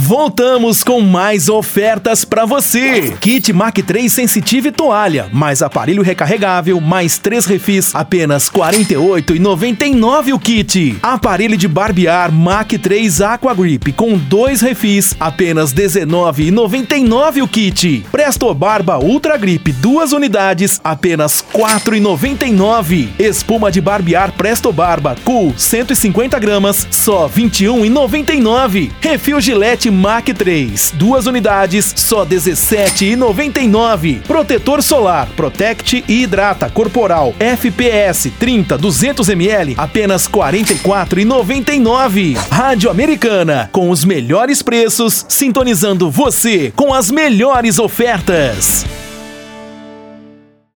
Voltamos com mais ofertas para você. Kit Mac 3 Sensitive Toalha, mais aparelho recarregável, mais três refis, apenas R$ 48,99 o kit. Aparelho de barbear Mac 3 Aqua Grip com dois refis, apenas R$ 19,99 o kit. Presto Barba Ultra Grip, duas unidades, apenas R$ 4,99. Espuma de barbear Presto Barba Cool 150 gramas, só R$ 21,99. Refil Gillette Mac 3, duas unidades, só R$ 17,99. Protetor solar Protect e Hidrata Corporal FPS 30 200 ml, apenas R$ 44,99. Rádio Americana, com os melhores preços, sintonizando você com as melhores ofertas.